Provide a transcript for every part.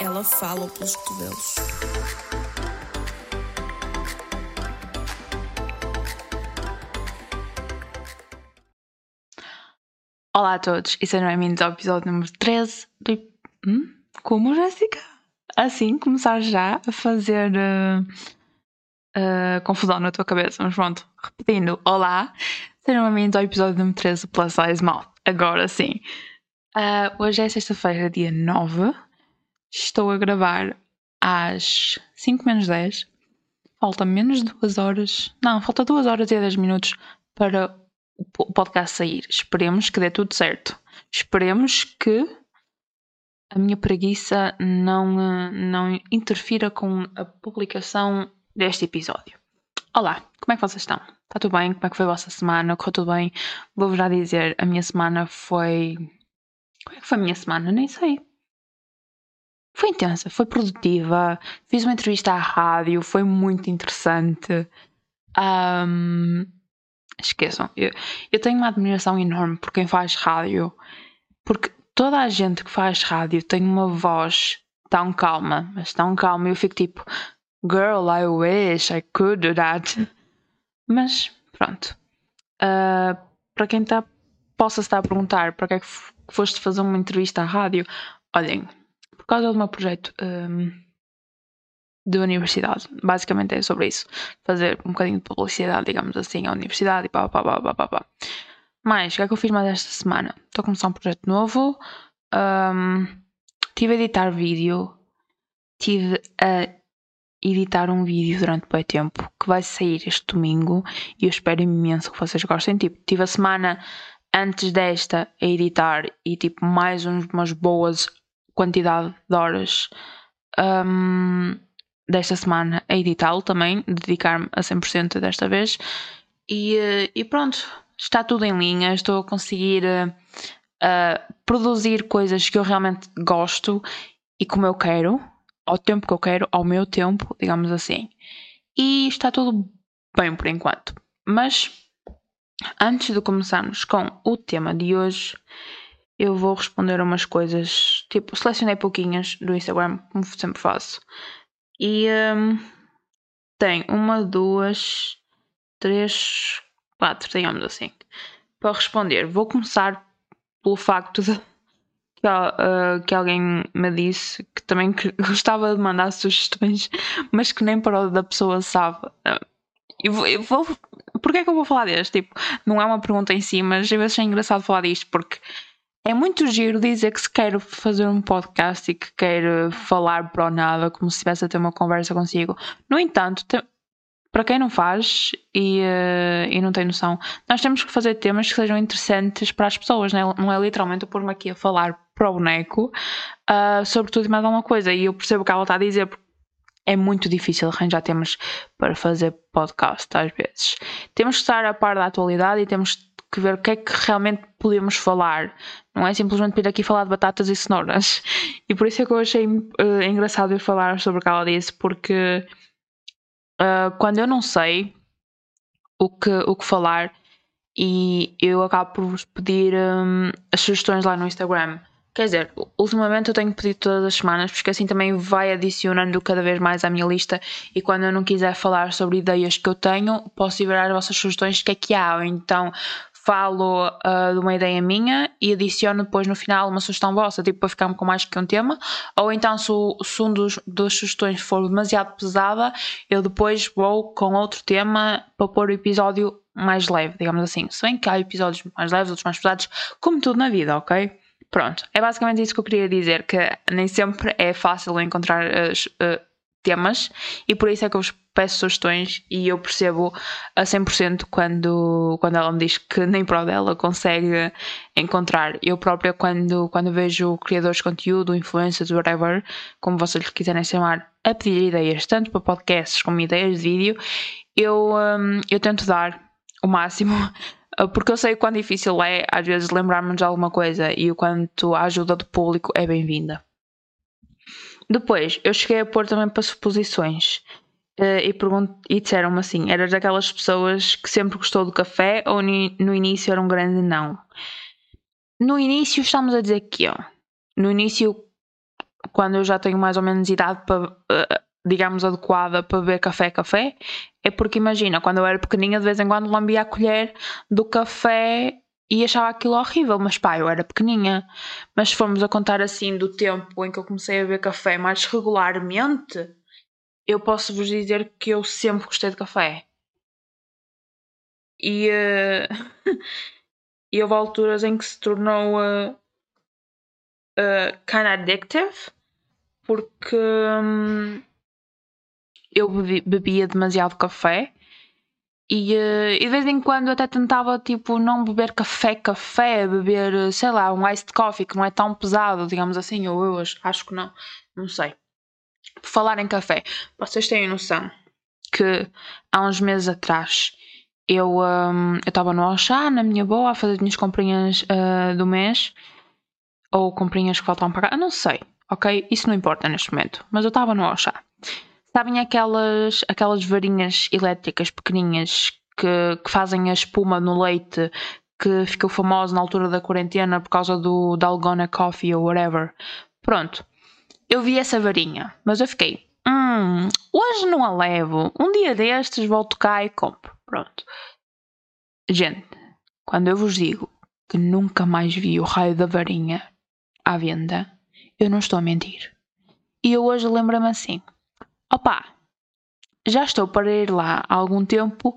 Ela fala pelos cotovelos. Olá a todos e sejam bem-vindos ao episódio número 13 do. Hum? Como, Jéssica? Assim, começar já a fazer uh, uh, confusão na tua cabeça, mas pronto, repetindo: Olá, sejam bem-vindos ao episódio número 13 do Plus Size Mouth. Agora sim. Uh, hoje é sexta-feira, dia 9. Estou a gravar às 5 menos 10. Falta menos de 2 horas. Não, falta 2 horas e 10 minutos para o podcast sair. Esperemos que dê tudo certo. Esperemos que a minha preguiça não, não interfira com a publicação deste episódio. Olá, como é que vocês estão? Está tudo bem? Como é que foi a vossa semana? Correu tudo bem? Vou-vos já dizer, a minha semana foi. Como é que foi a minha semana? Nem sei. Foi intensa, foi produtiva. Fiz uma entrevista à rádio, foi muito interessante. Um, esqueçam, eu, eu tenho uma admiração enorme por quem faz rádio, porque toda a gente que faz rádio tem uma voz tão calma, mas tão calma. Eu fico tipo, girl, I wish I could do that. Mas pronto. Uh, para quem está, possa estar a perguntar para que é que foste fazer uma entrevista à rádio, olhem, por causa do meu projeto um, de universidade. Basicamente é sobre isso. Fazer um bocadinho de publicidade, digamos assim, à universidade e pá, pá, pá, pá, pá, pá. Mas, o que é que eu fiz mais esta semana? Estou a começar um projeto novo. Um, tive a editar vídeo. Tive a editar um vídeo durante bem tempo que vai sair este domingo e eu espero imenso que vocês gostem. Tipo, tive a semana antes desta a editar e tipo mais umas boas quantidade de horas um, desta semana a editá-lo também, dedicar-me a 100% desta vez. E, eh, e, pronto, está tudo em linha, estou a conseguir uh, produzir coisas que eu realmente gosto e como eu quero ao tempo que eu quero, ao meu tempo, digamos assim. E está tudo bem por enquanto. Mas antes de começarmos com o tema de hoje, eu vou responder umas coisas. Tipo, selecionei pouquinhas do Instagram, como sempre faço. E um, tem uma, duas, três, quatro, digamos assim, para responder. Vou começar pelo facto de que, uh, que alguém me disse que também gostava de mandar sugestões, mas que nem para o da pessoa sabe. Uh, eu vou, eu vou, Porquê é que eu vou falar deste? Tipo, não é uma pergunta em si, mas eu acho engraçado falar disto porque é muito giro dizer que se quer fazer um podcast e que quer falar para o nada, como se estivesse a ter uma conversa consigo. No entanto, para quem não faz e, uh, e não tem noção, nós temos que fazer temas que sejam interessantes para as pessoas, né? não é literalmente pôr-me aqui a falar para o boneco uh, mais alguma coisa. E eu percebo o que ela está a dizer, porque é muito difícil arranjar temas para fazer podcast às vezes. Temos que estar a par da atualidade e temos que ver o que é que realmente podemos falar. Não é simplesmente vir aqui falar de batatas e cenouras. E por isso é que eu achei uh, engraçado eu falar sobre o que ela disse, porque uh, quando eu não sei o que, o que falar e eu acabo por vos pedir um, as sugestões lá no Instagram. Quer dizer, ultimamente eu tenho pedido todas as semanas, porque assim também vai adicionando cada vez mais à minha lista. E quando eu não quiser falar sobre ideias que eu tenho, posso ir ver as vossas sugestões, que é que há. Ou então falo uh, de uma ideia minha e adiciono depois no final uma sugestão vossa, tipo para ficar com mais que um tema, ou então se, se um dos, sugestões for demasiado pesada, eu depois vou com outro tema para pôr o episódio mais leve, digamos assim. Se bem que há episódios mais leves, outros mais pesados, como tudo na vida, ok? Pronto, é basicamente isso que eu queria dizer, que nem sempre é fácil encontrar uh, temas e por isso é que eu vos peço sugestões e eu percebo a 100% quando, quando ela me diz que nem para dela consegue encontrar. Eu própria, quando, quando vejo criadores de conteúdo, influencers, whatever, como vocês quiserem chamar, a pedir ideias, tanto para podcasts como ideias de vídeo, eu, um, eu tento dar o máximo porque eu sei o quão difícil é às vezes lembrar-me de alguma coisa e o quanto a ajuda do público é bem-vinda. Depois, eu cheguei a pôr também para suposições. Uh, e, e disseram-me assim: eras daquelas pessoas que sempre gostou do café ou no início era um grande não? No início, estamos a dizer que ó, no início, quando eu já tenho mais ou menos idade para, uh, digamos, adequada para beber café, café, é porque imagina, quando eu era pequeninha, de vez em quando lambia a colher do café e achava aquilo horrível, mas pá, eu era pequeninha. Mas se formos a contar assim do tempo em que eu comecei a beber café mais regularmente, eu posso vos dizer que eu sempre gostei de café. E, uh, e houve alturas em que se tornou uh, uh, kind of addictive, porque um, eu bebi, bebia demasiado café e, uh, e de vez em quando até tentava tipo não beber café, café, beber, sei lá, um iced coffee que não é tão pesado, digamos assim, ou eu acho que não, não sei. Por falar em café, vocês têm noção que há uns meses atrás eu um, estava no Auchan, na minha boa, a fazer as minhas comprinhas uh, do mês, ou comprinhas que faltam pagar, eu não sei, ok? Isso não importa neste momento, mas eu estava no Auchan. Sabem aquelas, aquelas varinhas elétricas pequeninhas que, que fazem a espuma no leite que ficou famosa na altura da quarentena por causa do Dalgona Coffee ou whatever? Pronto, eu vi essa varinha, mas eu fiquei, hum, hoje não a levo, um dia destes volto cá e compro. Pronto. Gente, quando eu vos digo que nunca mais vi o raio da varinha à venda, eu não estou a mentir. E eu hoje lembro-me assim: opá, já estou para ir lá há algum tempo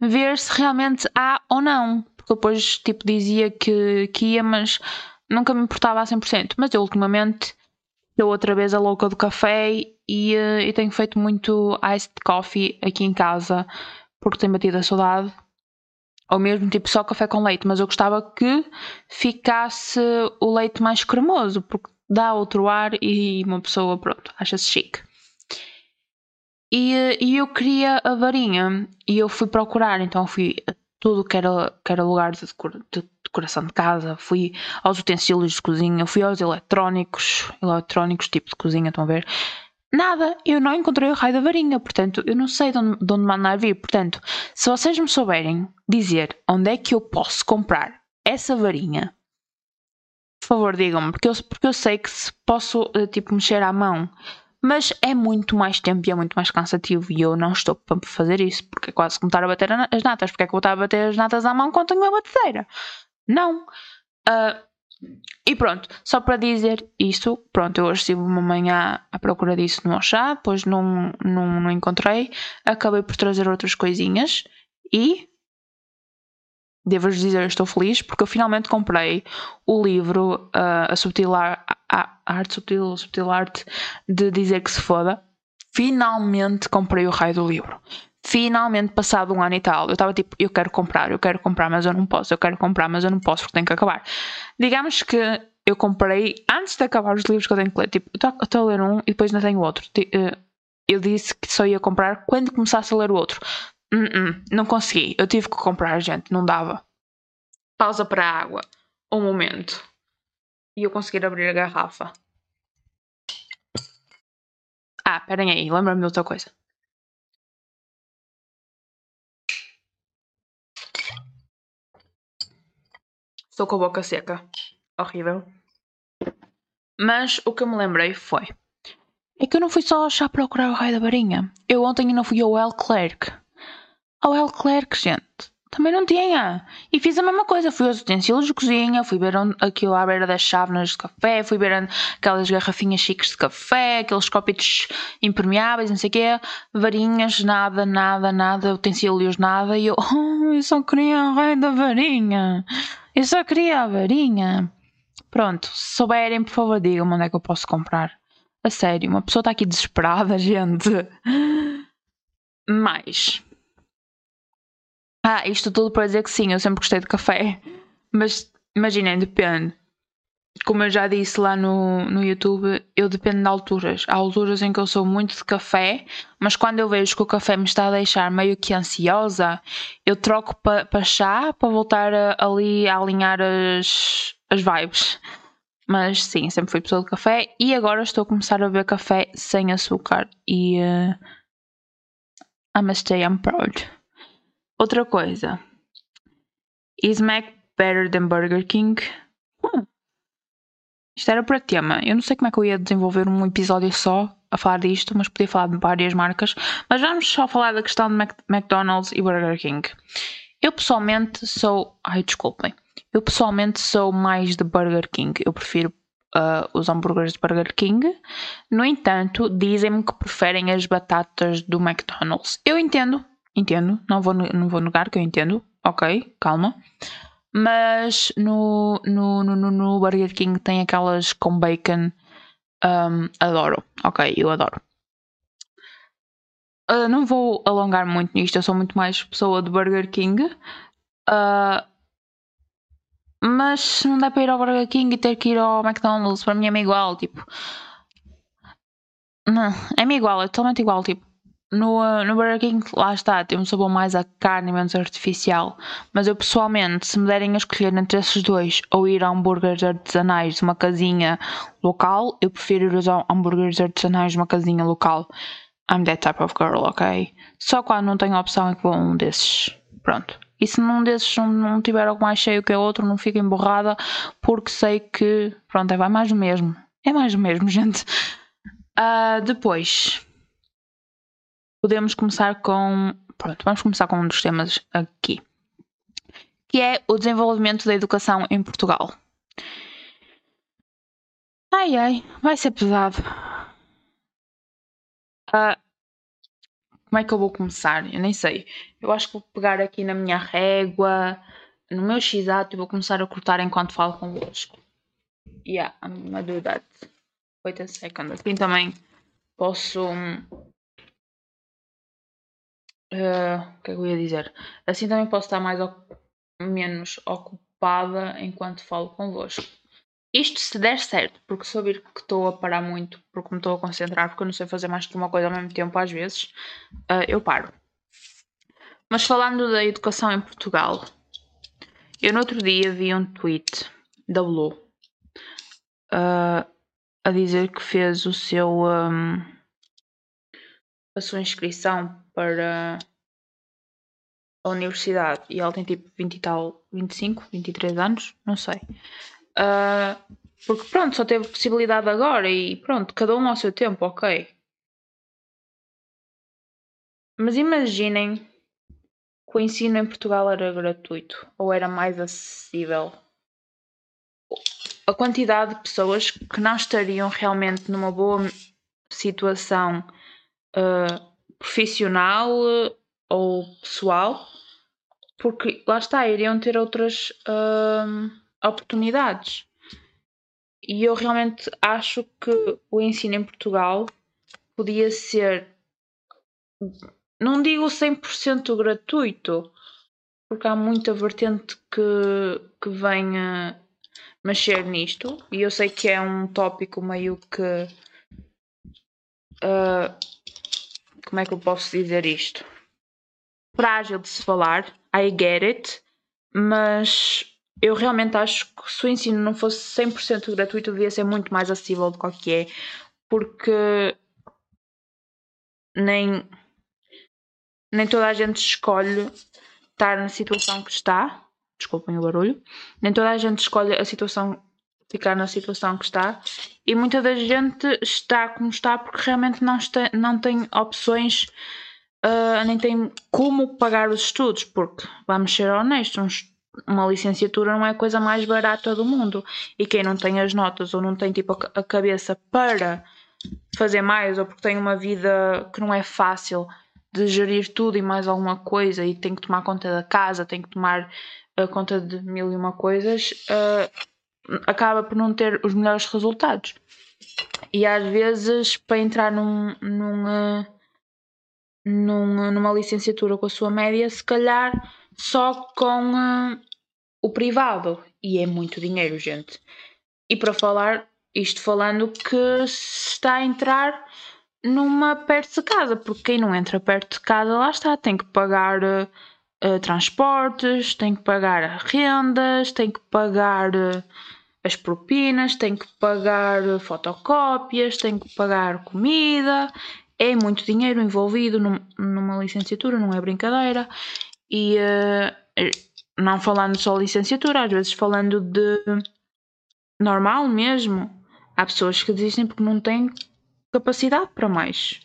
ver se realmente há ou não. Porque depois, tipo, dizia que, que ia, mas nunca me importava a 100%. Mas eu, ultimamente, estou outra vez a louca do café e, uh, e tenho feito muito iced coffee aqui em casa porque tenho batido a saudade. Ou mesmo tipo só café com leite, mas eu gostava que ficasse o leite mais cremoso, porque dá outro ar e uma pessoa, pronto, acha-se chique. E, e eu queria a varinha e eu fui procurar, então fui a tudo que era, que era lugar de, de decoração de casa, fui aos utensílios de cozinha, fui aos eletrónicos, eletrónicos tipo de cozinha, estão a ver? Nada, eu não encontrei o raio da varinha, portanto, eu não sei de onde, de onde mandar vir. Portanto, se vocês me souberem dizer onde é que eu posso comprar essa varinha, por favor, digam-me, porque eu, porque eu sei que se posso, eh, tipo, mexer à mão, mas é muito mais tempo e é muito mais cansativo e eu não estou para fazer isso, porque é quase como estar a bater as natas. Porque é que eu estar a bater as natas à mão quando tenho uma batedeira? Não. Uh, e pronto, só para dizer isso, pronto, eu hoje estive uma manhã à procura disso no Oxá, depois não, não, não encontrei, acabei por trazer outras coisinhas e devo-vos dizer, estou feliz porque eu finalmente comprei o livro uh, A Subtil Ar a, a Arte Subtil, Subtil Arte de Dizer que se foda. Finalmente comprei o raio do livro finalmente passado um ano e tal, eu estava tipo, eu quero comprar, eu quero comprar, mas eu não posso, eu quero comprar, mas eu não posso porque tenho que acabar. Digamos que eu comprei antes de acabar os livros que eu tenho que ler, tipo, estou a ler um e depois ainda tenho outro. Eh, eu disse que só ia comprar quando começasse a ler o outro. Uh -uh, não consegui, eu tive que comprar, gente, não dava. Pausa para a água, um momento. E eu consegui abrir a garrafa. Ah, esperem aí, lembra-me de outra coisa. Estou com a boca seca. Horrível. Mas o que eu me lembrei foi. É que eu não fui só achar procurar o raio da varinha. Eu ontem ainda fui ao El Clerc. Ao El Clerc, gente. Também não tinha. E fiz a mesma coisa. Fui aos utensílios de cozinha, fui ver aquilo à beira das chávenas de café, fui ver aquelas garrafinhas chiques de café, aqueles copitos impermeáveis, não sei o quê. Varinhas, nada, nada, nada. Utensílios, nada. E eu, oh, eu só queria o raio da varinha. Eu só queria a varinha. Pronto, se souberem, por favor, digam-me onde é que eu posso comprar. A sério, uma pessoa está aqui desesperada, gente. Mas. Ah, isto tudo para dizer que sim, eu sempre gostei de café. Mas imaginem, depende como eu já disse lá no, no YouTube, eu dependo de alturas. Há alturas em que eu sou muito de café, mas quando eu vejo que o café me está a deixar meio que ansiosa, eu troco para pa chá para voltar a, ali a alinhar as, as vibes. Mas sim, sempre fui pessoa de café e agora estou a começar a beber café sem açúcar e uh, I must say I'm proud. Outra coisa. Is Mac better than Burger King? Hum. Isto era para tema. Eu não sei como é que eu ia desenvolver um episódio só a falar disto, mas podia falar de várias marcas. Mas vamos só falar da questão de Mac McDonald's e Burger King. Eu pessoalmente sou. Ai, desculpem. Eu pessoalmente sou mais de Burger King. Eu prefiro uh, os hambúrgueres de Burger King. No entanto, dizem-me que preferem as batatas do McDonald's. Eu entendo, entendo, não vou, não vou negar que eu entendo, ok, calma. Mas no, no, no, no Burger King tem aquelas com bacon. Um, adoro, ok, eu adoro. Uh, não vou alongar muito nisto, eu sou muito mais pessoa de Burger King. Uh, mas se não dá para ir ao Burger King e ter que ir ao McDonald's, para mim é-me igual, tipo. Não, é-me igual, é totalmente igual, tipo. No, uh, no Burger King, lá está, tem um sabor mais a carne menos artificial. Mas eu pessoalmente, se me derem a escolher entre esses dois ou ir a hambúrgueres artesanais de uma casinha local, eu prefiro ir aos hambúrgueres artesanais de uma casinha local. I'm that type of girl, ok? Só quando não tenho opção é que vou a um desses. Pronto. E se num desses não, não tiver algo mais cheio que o outro, não fico emborrada, porque sei que, pronto, é vai mais do mesmo. É mais do mesmo, gente. Uh, depois, podemos começar com. Pronto, vamos começar com um dos temas aqui, que é o desenvolvimento da educação em Portugal. Ai ai, vai ser pesado. Uh, como é que eu vou começar? Eu nem sei. Eu acho que vou pegar aqui na minha régua, no meu x-ato e vou começar a cortar enquanto falo convosco. Yeah, I'm gonna do that. Wait a second. Assim também posso. Uh, o que é que eu ia dizer? Assim também posso estar mais menos ocupada enquanto falo convosco. Isto se der certo, porque se eu vir que estou a parar muito, porque me estou a concentrar, porque eu não sei fazer mais que uma coisa ao mesmo tempo às vezes, uh, eu paro. Mas falando da educação em Portugal, eu no outro dia vi um tweet da Blue uh, a dizer que fez o seu um, a sua inscrição para a universidade e ela tem tipo 20 e tal, 25, 23 anos, não sei. Uh, porque pronto, só teve possibilidade agora e pronto, cada um ao seu tempo, ok. Mas imaginem que o ensino em Portugal era gratuito ou era mais acessível. A quantidade de pessoas que não estariam realmente numa boa situação uh, profissional ou pessoal, porque lá está, iriam ter outras. Uh, oportunidades. E eu realmente acho que o ensino em Portugal podia ser, não digo 100% gratuito, porque há muita vertente que, que venha mexer nisto, e eu sei que é um tópico meio que. Uh, como é que eu posso dizer isto? Frágil de se falar, I get it, mas eu realmente acho que se o ensino não fosse 100% gratuito, devia ser muito mais acessível do que é, porque nem, nem toda a gente escolhe estar na situação que está. Desculpem o barulho. Nem toda a gente escolhe a situação, ficar na situação que está. E muita da gente está como está porque realmente não, está, não tem opções, uh, nem tem como pagar os estudos. Porque, vamos ser honestos, uma licenciatura não é a coisa mais barata do mundo. E quem não tem as notas ou não tem tipo a cabeça para fazer mais, ou porque tem uma vida que não é fácil de gerir tudo e mais alguma coisa e tem que tomar conta da casa, tem que tomar uh, conta de mil e uma coisas, uh, acaba por não ter os melhores resultados. E às vezes, para entrar num, num, uh, num, numa licenciatura com a sua média, se calhar só com uh, o privado. E é muito dinheiro, gente. E para falar, isto falando que se está a entrar numa perto de casa, porque quem não entra perto de casa, lá está, tem que pagar uh, uh, transportes, tem que pagar rendas, tem que pagar as propinas, tem que pagar fotocópias, tem que pagar comida é muito dinheiro envolvido num, numa licenciatura, não é brincadeira. E uh, não falando só licenciatura, às vezes falando de normal mesmo. Há pessoas que desistem porque não têm capacidade para mais.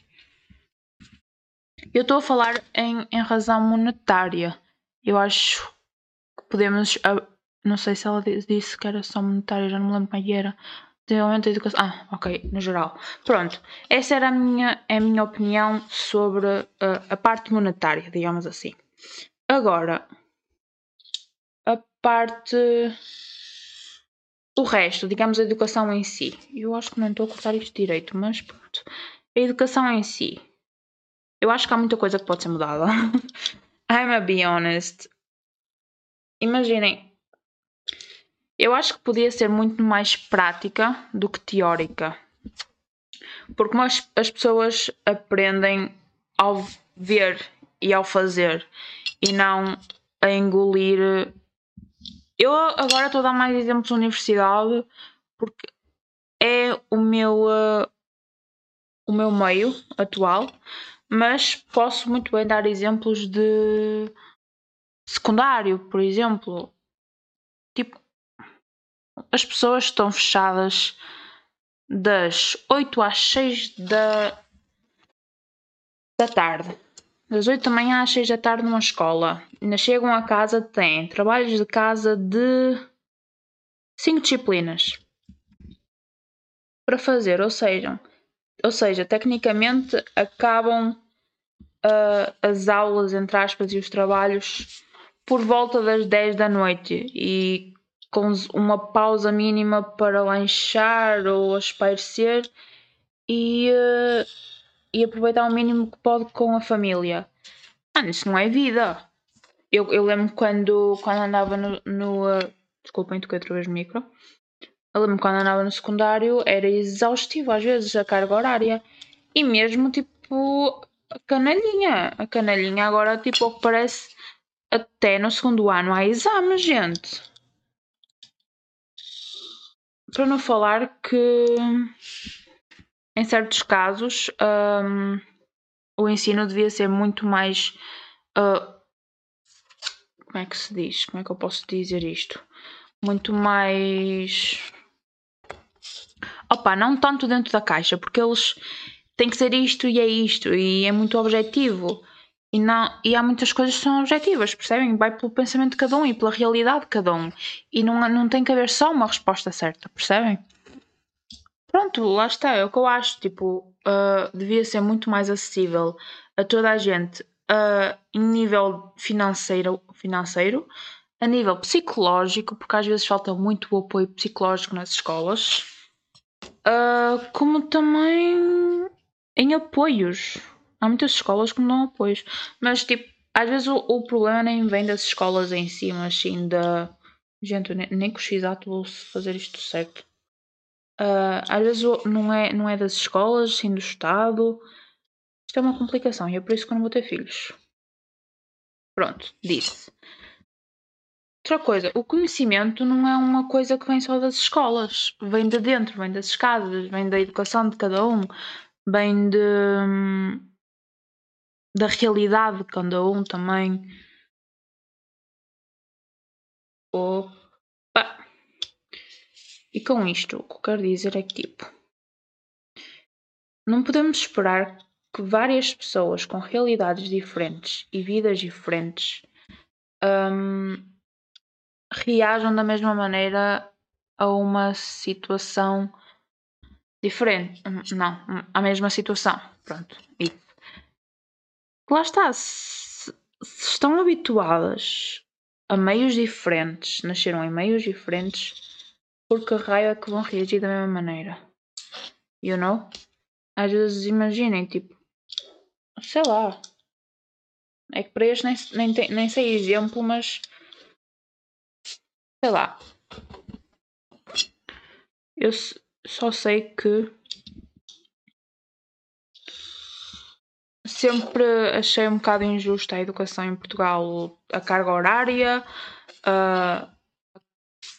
Eu estou a falar em, em razão monetária. Eu acho que podemos. Não sei se ela disse que era só monetária, já não me lembro como é que era. Desenvolvimento da educação. Ah, ok, no geral. Pronto. Essa era a minha, a minha opinião sobre uh, a parte monetária, digamos assim. Agora, a parte. O resto, digamos a educação em si. Eu acho que não estou a cortar isto direito, mas pronto. A educação em si. Eu acho que há muita coisa que pode ser mudada. I'm a be honest. Imaginem, eu acho que podia ser muito mais prática do que teórica. Porque as, as pessoas aprendem ao ver e ao fazer e não a engolir. Eu agora estou a dar mais exemplos de universidade porque é o meu, uh, o meu meio atual, mas posso muito bem dar exemplos de secundário, por exemplo. Tipo, as pessoas estão fechadas das 8 às 6 da, da tarde. Das 8 da manhã às 6 da tarde numa escola. Ainda chegam a casa, têm trabalhos de casa de 5 disciplinas para fazer, ou seja, ou seja, tecnicamente acabam uh, as aulas, entre aspas, e os trabalhos por volta das 10 da noite e com uma pausa mínima para lanchar ou espairecer e, uh, e aproveitar o mínimo que pode com a família. Ah, isso não é vida. Eu, eu lembro quando, quando andava no. no uh, desculpem, toquei outra vez no micro. Eu lembro quando andava no secundário era exaustivo às vezes a carga horária. E mesmo tipo a canalhinha. A canalhinha agora tipo o parece até no segundo ano há exames, gente. Para não falar que em certos casos um, o ensino devia ser muito mais uh, como é que se diz? Como é que eu posso dizer isto? Muito mais opa, não tanto dentro da caixa, porque eles têm que ser isto e é isto, e é muito objetivo. E, não, e há muitas coisas que são objetivas, percebem? Vai pelo pensamento de cada um e pela realidade de cada um. E não, não tem que haver só uma resposta certa, percebem? Pronto, lá está, é o que eu acho. Tipo, uh, devia ser muito mais acessível a toda a gente uh, em nível financeiro, financeiro, a nível psicológico, porque às vezes falta muito o apoio psicológico nas escolas Uh, como também em apoios. Há muitas escolas que não dão apoios. Mas, tipo, às vezes o, o problema nem vem das escolas em si, mas sim da. Gente, nem, nem com o x vou fazer isto certo. Uh, às vezes não é, não é das escolas, sim do Estado. Isto é uma complicação e é por isso que eu não vou ter filhos. Pronto, disse. Outra coisa, o conhecimento não é uma coisa que vem só das escolas, vem de dentro, vem das casas, vem da educação de cada um, vem de, da realidade de cada um também. Opa. E com isto, o que eu quero dizer é que, tipo, não podemos esperar que várias pessoas com realidades diferentes e vidas diferentes um, reajam da mesma maneira a uma situação diferente. Não, a mesma situação. Pronto. E lá está. Se, se estão habituadas a meios diferentes, nasceram em meios diferentes, por que raio é que vão reagir da mesma maneira? You know? Às vezes imaginem, tipo, sei lá. É que para este nem, nem, nem sei exemplo, mas sei lá. Eu só sei que sempre achei um bocado injusta a educação em Portugal, a carga horária, a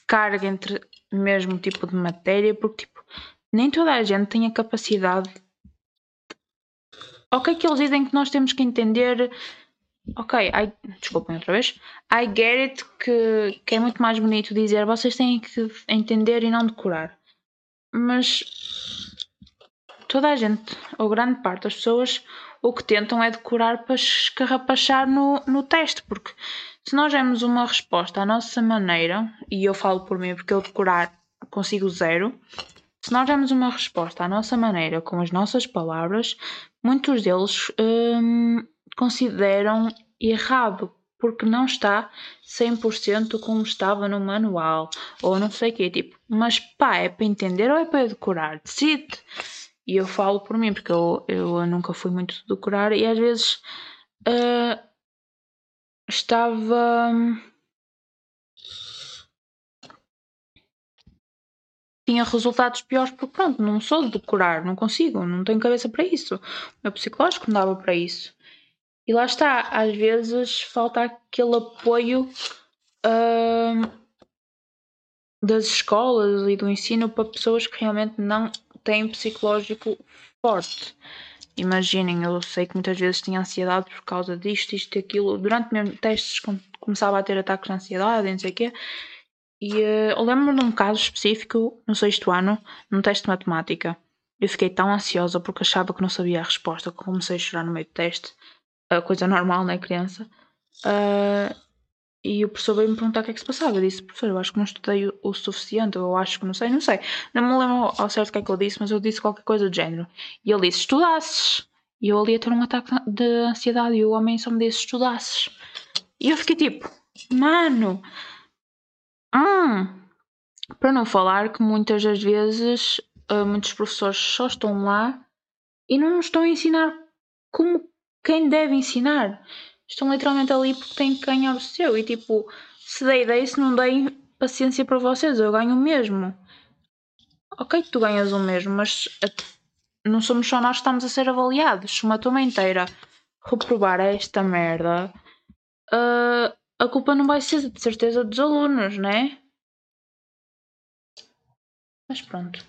carga entre mesmo tipo de matéria, porque tipo, nem toda a gente tem a capacidade Ok, que eles dizem que nós temos que entender. Ok, I, desculpem outra vez. I get it que, que é muito mais bonito dizer vocês têm que entender e não decorar. Mas toda a gente, ou grande parte das pessoas, o que tentam é decorar para escarrapachar no, no teste, porque se nós demos uma resposta à nossa maneira, e eu falo por mim porque eu decorar consigo zero, se nós demos uma resposta à nossa maneira, com as nossas palavras, muitos deles hum, consideram errado, porque não está 100% como estava no manual, ou não sei o quê, tipo, mas pá, é para entender ou é para decorar? Decide! E eu falo por mim, porque eu, eu nunca fui muito de decorar e às vezes uh, estava. Tinha resultados piores porque, pronto, não sou de decorar, não consigo, não tenho cabeça para isso. O meu psicológico não dava para isso. E lá está, às vezes falta aquele apoio uh, das escolas e do ensino para pessoas que realmente não têm psicológico forte. Imaginem, eu sei que muitas vezes tinha ansiedade por causa disto, isto e aquilo. Durante mesmo testes começava a ter ataques de ansiedade e não sei o quê. E uh, eu lembro-me de um caso específico no sexto ano, num teste de matemática. Eu fiquei tão ansiosa porque achava que não sabia a resposta que comecei a chorar no meio do teste. A coisa normal, né, criança? Uh, e o professor veio me perguntar o que é que se passava. Eu disse, professor, eu acho que não estudei o, suficiente, ou eu acho que não sei, não sei. Não me lembro ao certo o que é que eu disse, mas eu disse qualquer coisa do género. E ele disse, estudasses. E eu ali a ter um ataque de ansiedade e o homem só me disse, estudasses. E eu fiquei tipo, mano. Hum. Para não falar que muitas das vezes uh, muitos professores só estão lá e não nos estão a ensinar como quem deve ensinar estão literalmente ali porque têm que ganhar o seu. E tipo, se dei, dei, se não dei, paciência para vocês, eu ganho o mesmo. Ok, tu ganhas o mesmo, mas não somos só nós que estamos a ser avaliados. Se uma turma inteira reprovar esta merda, uh, a culpa não vai ser de certeza dos alunos, né? Mas pronto.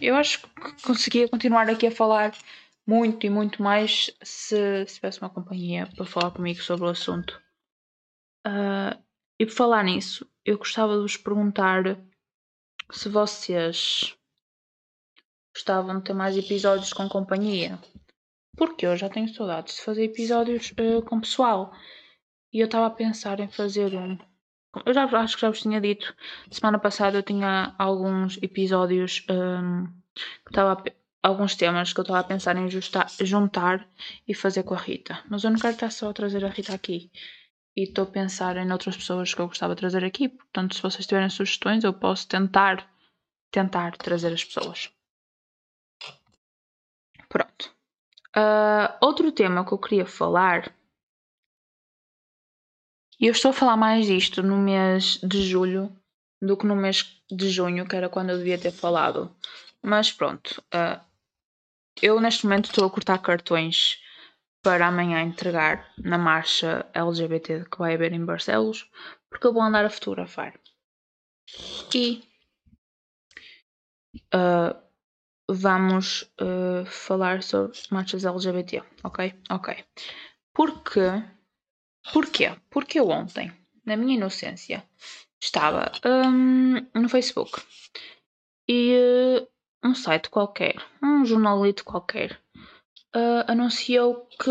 Eu acho que conseguia continuar aqui a falar muito e muito mais se, se tivesse uma companhia para falar comigo sobre o assunto. Uh, e por falar nisso, eu gostava de vos perguntar se vocês gostavam de ter mais episódios com companhia. Porque eu já tenho saudades de fazer episódios uh, com pessoal. E eu estava a pensar em fazer um. Eu já acho que já vos tinha dito. Semana passada eu tinha alguns episódios um, que estava alguns temas que eu estava a pensar em juntar e fazer com a Rita. Mas eu não quero estar só a trazer a Rita aqui. E estou a pensar em outras pessoas que eu gostava de trazer aqui. Portanto, se vocês tiverem sugestões, eu posso tentar tentar trazer as pessoas. Pronto. Uh, outro tema que eu queria falar. E eu estou a falar mais disto no mês de julho do que no mês de junho, que era quando eu devia ter falado. Mas pronto, uh, eu neste momento estou a cortar cartões para amanhã entregar na marcha LGBT que vai haver em Barcelos, porque eu vou andar a fotografar. E uh, vamos uh, falar sobre marchas LGBT, ok? Ok. Porque, porquê? Porque eu ontem, na minha inocência, estava um, no Facebook e uh, um site qualquer, um jornalito qualquer, uh, anunciou que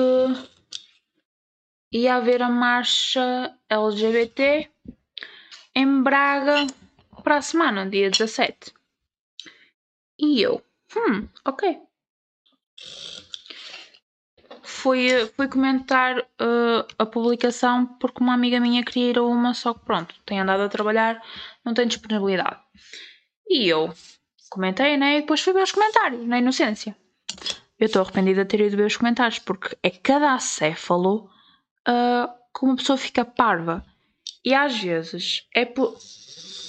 ia haver a marcha LGBT em Braga para a semana, dia 17. E eu, hum, ok. Fui, fui comentar uh, a publicação porque uma amiga minha queria ir a uma, só que pronto, tem andado a trabalhar, não tem disponibilidade. E eu, comentei, né? E depois fui ver os comentários, na inocência. Eu estou arrependida de ter ido ver os comentários, porque é cada acéfalo uh, que uma pessoa fica parva. E às vezes é por.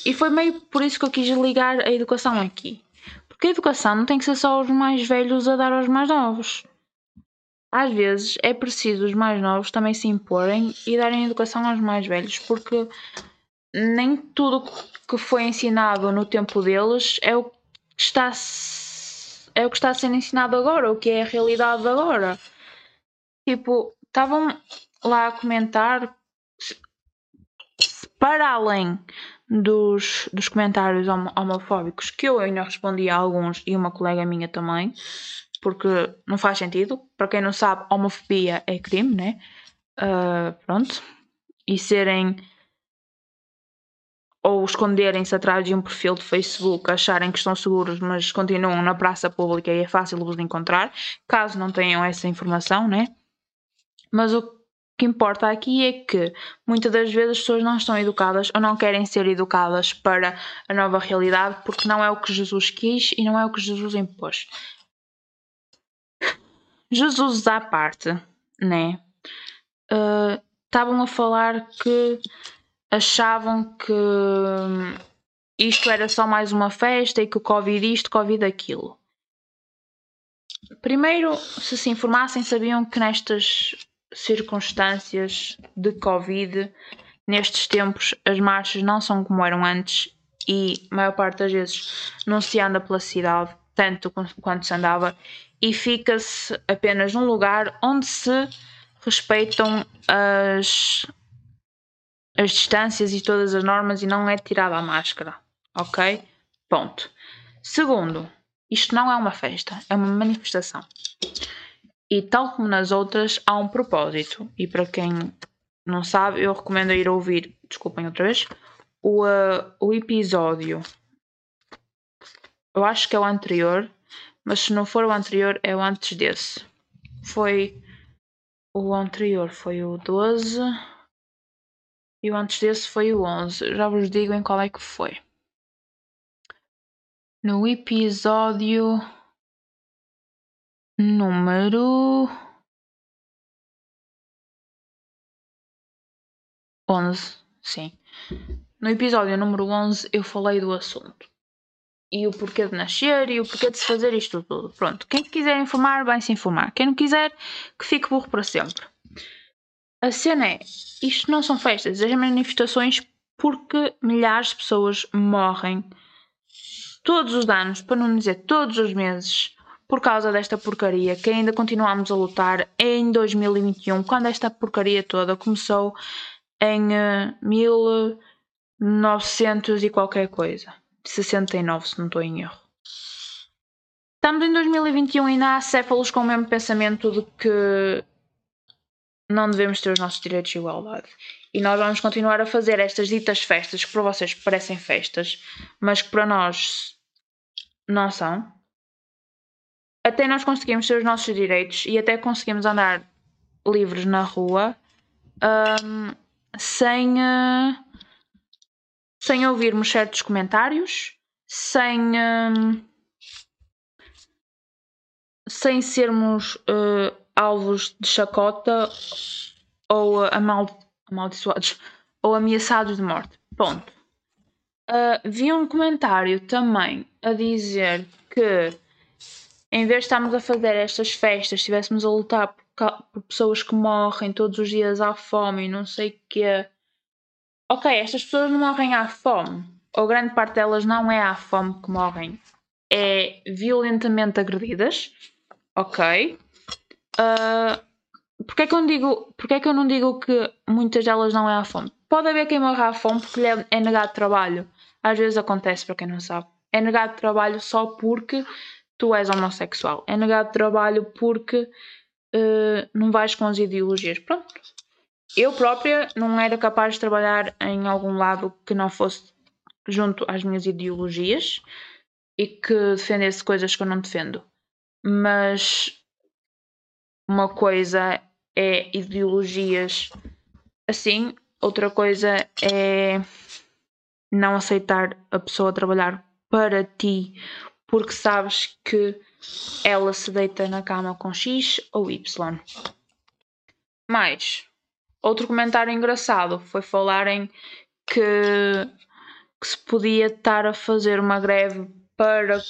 E foi meio por isso que eu quis ligar a educação aqui. Porque a educação não tem que ser só os mais velhos a dar aos mais novos. Às vezes é preciso os mais novos também se imporem e darem educação aos mais velhos, porque nem tudo que foi ensinado no tempo deles é o está é o que está ser ensinado agora, o que é a realidade agora. Tipo, estavam lá a comentar para além dos, dos comentários homofóbicos que eu ainda respondi a alguns e uma colega minha também, porque não faz sentido. Para quem não sabe, homofobia é crime, né? Uh, pronto. E serem ou esconderem-se atrás de um perfil de Facebook, acharem que estão seguros, mas continuam na praça pública e é fácil vos encontrar, caso não tenham essa informação, né? Mas o que importa aqui é que muitas das vezes as pessoas não estão educadas ou não querem ser educadas para a nova realidade porque não é o que Jesus quis e não é o que Jesus impôs. Jesus à parte, né? Uh, estavam a falar que achavam que isto era só mais uma festa e que o Covid isto, Covid aquilo. Primeiro, se se informassem, sabiam que nestas circunstâncias de Covid, nestes tempos, as marchas não são como eram antes e, a maior parte das vezes, não se anda pela cidade tanto quanto se andava e fica-se apenas num lugar onde se respeitam as, as distâncias e todas as normas e não é tirada a máscara. Ok? Ponto. Segundo, isto não é uma festa, é uma manifestação. E tal como nas outras, há um propósito. E para quem não sabe, eu recomendo ir ouvir, desculpem outra vez, o, uh, o episódio. Eu acho que é o anterior, mas se não for o anterior, é o antes desse. Foi o anterior, foi o 12 e o antes desse foi o 11. Já vos digo em qual é que foi. No episódio número onze, sim. No episódio número onze eu falei do assunto. E o porquê de nascer e o porquê de se fazer isto tudo. Pronto, quem quiser informar, vai se informar. Quem não quiser, que fique burro para sempre. A cena é, isto não são festas, as manifestações porque milhares de pessoas morrem todos os anos, para não dizer todos os meses, por causa desta porcaria que ainda continuamos a lutar em 2021, quando esta porcaria toda começou em uh, eh, 1900 e qualquer coisa. 69, se não estou em erro. Estamos em 2021 e ainda há céfalos com o mesmo pensamento de que não devemos ter os nossos direitos de igualdade. E nós vamos continuar a fazer estas ditas festas que para vocês parecem festas, mas que para nós não são até nós conseguimos ter os nossos direitos e até conseguimos andar livres na rua um, sem, uh, sem ouvirmos certos comentários, sem, um, sem sermos uh, alvos de chacota ou amal amaldiçoados ou ameaçados de morte. Ponto. Uh, vi um comentário também a dizer que em vez de estarmos a fazer estas festas, estivéssemos a lutar por, por, pessoas que morrem todos os dias à fome e não sei o quê. Ok, estas pessoas não morrem à fome. Ou grande parte delas não é à fome que morrem. É violentamente agredidas. Ok. Uh, Porquê é, que eu não digo, porquê é que eu não digo que muitas delas não é à fome? Pode haver quem morra à fome porque lhe é, é negado trabalho. Às vezes acontece, para quem não sabe. É negado trabalho só porque tu és homossexual. É negado trabalho porque uh, não vais com as ideologias. Pronto. Eu própria não era capaz de trabalhar em algum lado que não fosse junto às minhas ideologias e que defendesse coisas que eu não defendo. Mas uma coisa é ideologias assim, outra coisa é não aceitar a pessoa trabalhar para ti porque sabes que ela se deita na cama com X ou Y. Mais, outro comentário engraçado foi falarem que, que se podia estar a fazer uma greve para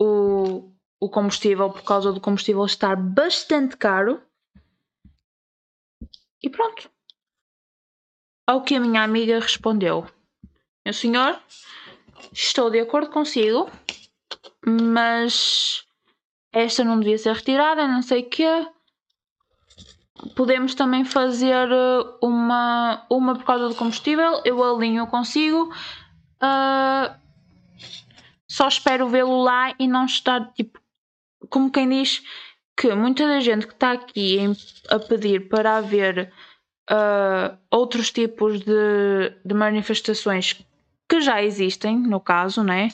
o, o combustível por causa do combustível estar bastante caro. E pronto. Ao que a minha amiga respondeu: Meu senhor, Estou de acordo consigo mas esta não devia ser retirada, não sei o quê. Podemos também fazer eh, uma, uma por causa do combustível. Eu alinho consigo. Uh, só espero vê-lo lá e não estar tipo. Como quem diz que muita da gente que está aqui a pedir para haver uh, outros tipos de, de manifestações que já existem, no caso, né?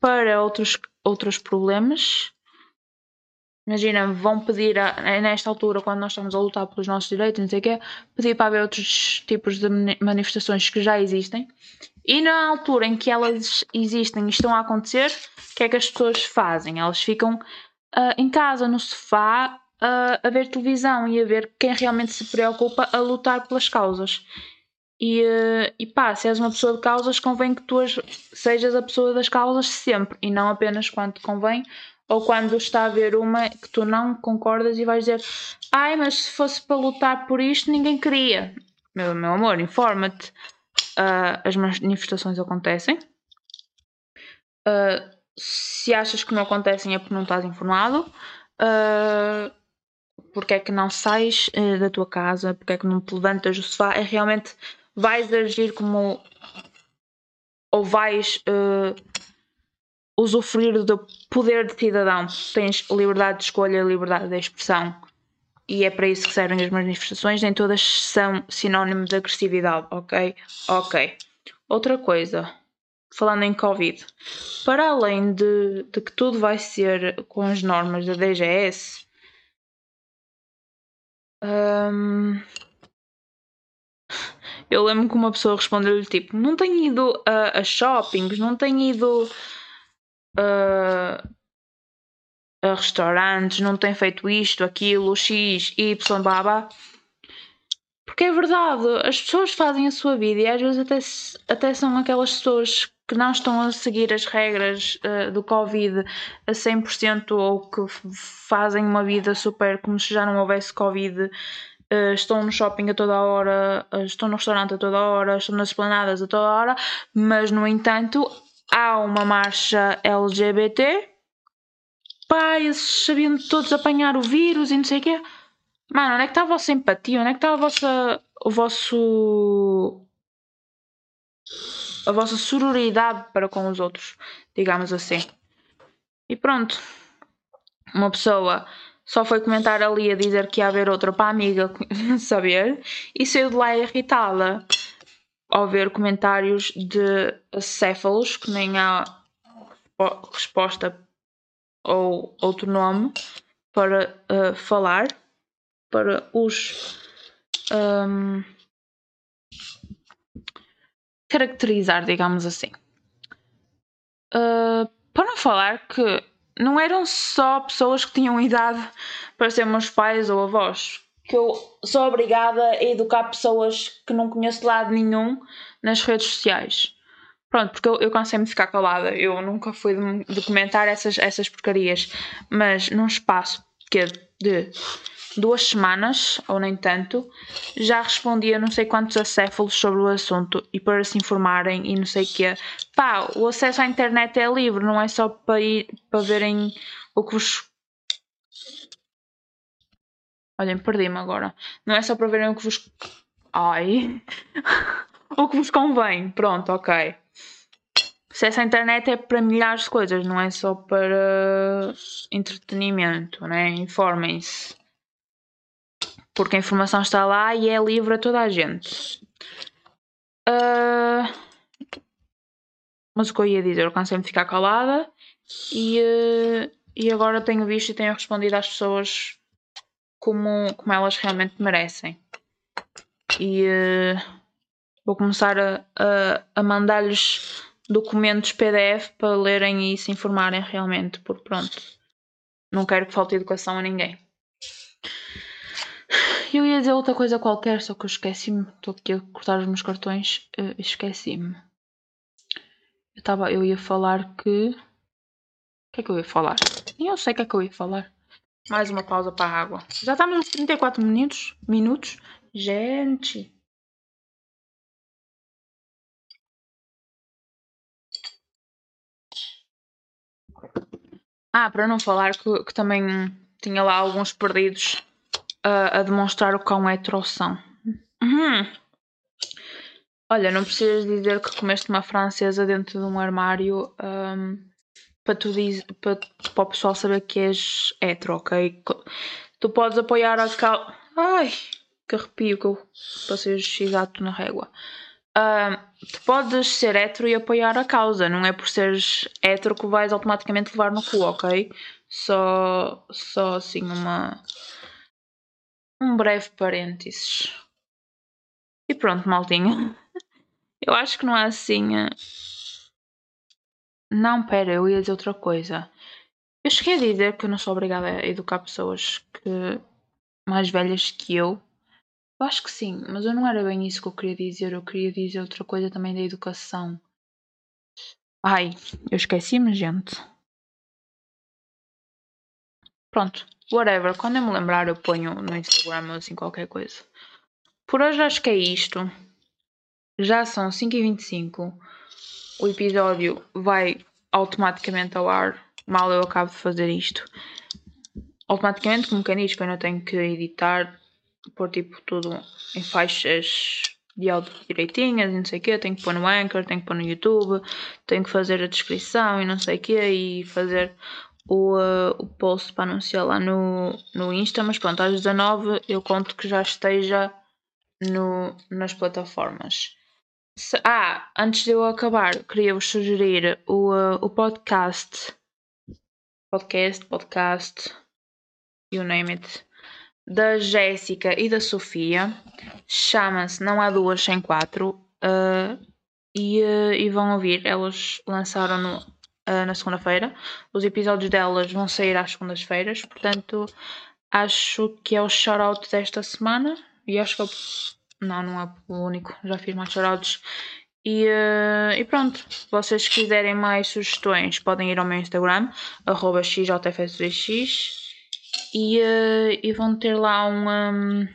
Para outros, outros problemas Imagina, vão pedir, a, nesta altura, quando nós estamos a lutar pelos nossos direitos, não sei o quê, pedir para haver outros tipos de manifestações que já existem. E na altura em que elas existem e estão a acontecer, o que é que as pessoas fazem? Elas ficam uh, em casa, no sofá, uh, a ver televisão e a ver quem realmente se preocupa a lutar pelas causas. E, uh, e pá, se és uma pessoa de causas, convém que tu sejas a pessoa das causas sempre e não apenas quando te convém ou quando está a haver uma que tu não concordas e vais dizer ai, mas se fosse para lutar por isto ninguém queria. Meu, meu amor, informa-te. Uh, as manifestações acontecem. Uh, se achas que não acontecem é porque não estás informado. Uh, porque é que não sais uh, da tua casa? Porque é que não te levantas do sofá? É realmente vais agir como ou vais uh, usufruir do poder de cidadão. Tens liberdade de escolha, liberdade de expressão. E é para isso que servem as manifestações. Nem todas são sinónimo de agressividade, ok? Ok. Outra coisa, falando em Covid, para além de, de que tudo vai ser com as normas da DGS, hum, eu lembro que uma pessoa respondeu-lhe tipo: Não tenho ido a, a shoppings, não tenho ido uh, a restaurantes, não tem feito isto, aquilo, X, Y, baba. Porque é verdade, as pessoas fazem a sua vida e às vezes até, até são aquelas pessoas que não estão a seguir as regras uh, do Covid a 100% ou que fazem uma vida super como se já não houvesse Covid. Uh, estão no shopping a toda a hora, uh, estão no restaurante a toda a hora, estão nas esplanadas a toda a hora, mas no entanto há uma marcha LGBT. Pá, sabiam todos apanhar o vírus e não sei o quê. Mano, onde é que está a vossa empatia? Onde é que está a vossa. o vosso. A vossa sororidade para com os outros? Digamos assim. E pronto. Uma pessoa só foi comentar ali a dizer que ia haver outra para a amiga saber e saiu de lá irritada ao ver comentários de acéfalos, que nem há resposta ou outro nome para uh, falar, para os um, caracterizar, digamos assim. Uh, para não falar que não eram só pessoas que tinham idade para ser meus pais ou avós, que eu sou obrigada a educar pessoas que não conheço de lado nenhum nas redes sociais. Pronto, porque eu, eu cansei-me de ficar calada. Eu nunca fui de, de comentar essas, essas porcarias. Mas num espaço que de duas semanas, ou nem tanto, já respondia não sei quantos acéfalos sobre o assunto e para se informarem e não sei o quê. Pá, o acesso à internet é livre, não é só para ir para verem o que vos Olhem, perdi-me agora. Não é só para verem o que vos. Ai! o que vos convém. Pronto, ok. Se essa internet é para milhares de coisas, não é só para entretenimento, né? Informem-se. Porque a informação está lá e é livre a toda a gente. Uh... Mas o que eu ia dizer, eu cansei-me de ficar calada e, uh... e agora tenho visto e tenho respondido às pessoas como, como elas realmente merecem. E uh, vou começar a, a, a mandar-lhes documentos PDF para lerem e se informarem realmente, porque pronto, não quero que falte educação a ninguém. Eu ia dizer outra coisa qualquer, só que eu esqueci-me. Estou aqui a cortar os meus cartões. Uh, esqueci-me. Eu, tava, eu ia falar que. O que é que eu ia falar? Nem eu sei o que é que eu ia falar. Mais uma pausa para a água. Já estamos nos 34 minutos. minutos. Gente. Ah, para não falar que, que também tinha lá alguns perdidos a, a demonstrar o quão hetero são. Uhum. Olha, não precisas dizer que comeste uma francesa dentro de um armário um, para, tu diz, para, para o pessoal saber que és hetero, ok? Tu podes apoiar a cal... Ai, que arrepio que eu passei exato na régua. Uh, tu podes ser hetero e apoiar a causa, não é por seres hetero que vais automaticamente levar no cu, ok? Só, só assim uma. Um breve parênteses. E pronto, maltinha. Eu acho que não é assim. Eh, não, pera, eu ia dizer outra coisa. Eu cheguei a dizer que eu não sou obrigada a educar pessoas que mais velhas que eu. Eu acho que sim, mas eu não era bem isso que eu queria dizer. Eu queria dizer outra coisa também da educação. Ai, eu esqueci-me, gente. Pronto, whatever. Quando eu me lembrar, eu ponho no Instagram ou assim qualquer coisa. Por hoje acho que é isto. Já são 5h25. O episódio vai automaticamente ao ar. Mal eu acabo de fazer isto. Automaticamente, como quem diz que eu não tenho que editar pôr tipo tudo em faixas de áudio direitinhas e não sei o quê, tenho que pôr no Anchor, tenho que pôr no YouTube, tenho que fazer a descrição e não sei o quê e fazer o, uh, o post para anunciar lá no, no Insta, mas pronto, às 19 eu conto que já esteja no, nas plataformas. Se, ah, antes de eu acabar, queria-vos sugerir o, uh, o podcast, podcast, podcast, you name it, da Jéssica e da Sofia. Chama-se Não Há Duas Sem Quatro. Uh, e, e, vão ouvir. Elas lançaram no, uh, na segunda-feira. Os episódios delas vão sair às segundas-feiras. Portanto, acho que é o shout-out desta semana. E acho que é o... Não, não é o único. Já fiz mais shout-outs. E, uh, e, pronto, se vocês quiserem mais sugestões, podem ir ao meu Instagram, xjfsvx e, uh, e vão ter lá uma,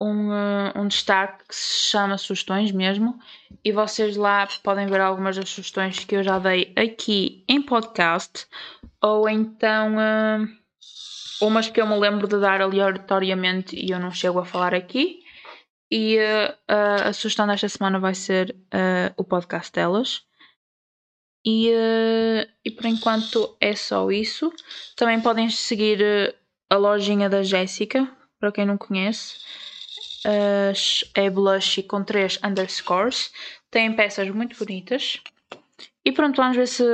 um, uh, um destaque que se chama sugestões mesmo e vocês lá podem ver algumas das sugestões que eu já dei aqui em podcast ou então uh, umas que eu me lembro de dar aleatoriamente e eu não chego a falar aqui e uh, a sugestão desta semana vai ser o podcast delas e, uh, e por enquanto é só isso. Também podem seguir uh, a lojinha da Jéssica, para quem não conhece. Uh, é blush com 3 underscores. Tem peças muito bonitas. E pronto, vamos ver se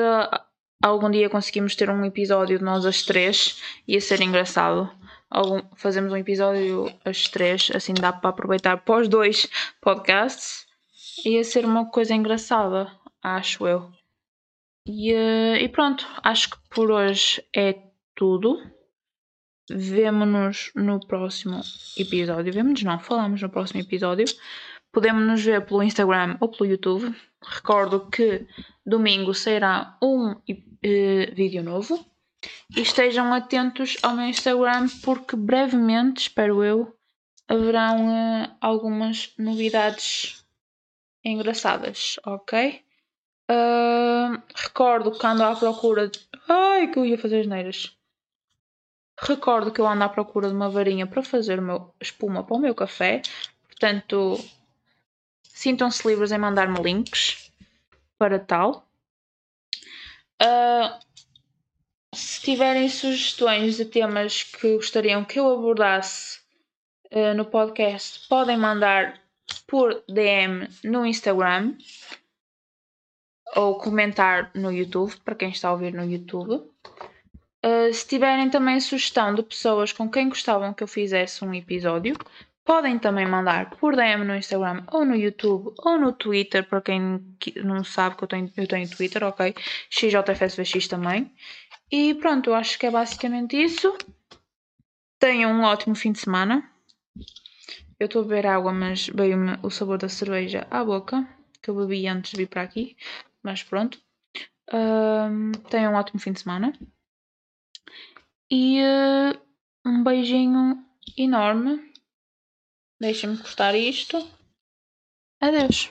algum dia conseguimos ter um episódio de nós as três. Ia ser engraçado. Algum, fazemos um episódio as três, assim dá para aproveitar os dois podcasts. Ia ser uma coisa engraçada, acho eu. E, uh, e pronto, acho que por hoje é tudo. Vemo-nos no próximo episódio. Vemo-nos, não, falamos no próximo episódio. Podemos nos ver pelo Instagram ou pelo YouTube. Recordo que domingo sairá um uh, vídeo novo. E estejam atentos ao meu Instagram porque brevemente, espero eu, haverão uh, algumas novidades engraçadas, ok? Uh, recordo que ando à procura de. Ai, que eu ia fazer as neiras. Recordo que eu ando à procura de uma varinha para fazer meu espuma para o meu café. Portanto, sintam-se livres em mandar-me links para tal. Uh, se tiverem sugestões de temas que gostariam que eu abordasse uh, no podcast, podem mandar por DM no Instagram ou comentar no YouTube, para quem está a ouvir no YouTube. Uh, se tiverem também sugestão de pessoas com quem gostavam que eu fizesse um episódio, podem também mandar por DM no Instagram ou no YouTube ou no Twitter, para quem não sabe que eu tenho, eu tenho Twitter, ok? XJFSVX também. E pronto, eu acho que é basicamente isso. Tenham um ótimo fim de semana. Eu estou a beber água, mas veio-me o sabor da cerveja à boca, que eu bebi antes de vir para aqui. Mas pronto. Um, tenham um ótimo fim de semana. E uh, um beijinho enorme. Deixem-me cortar isto. Adeus.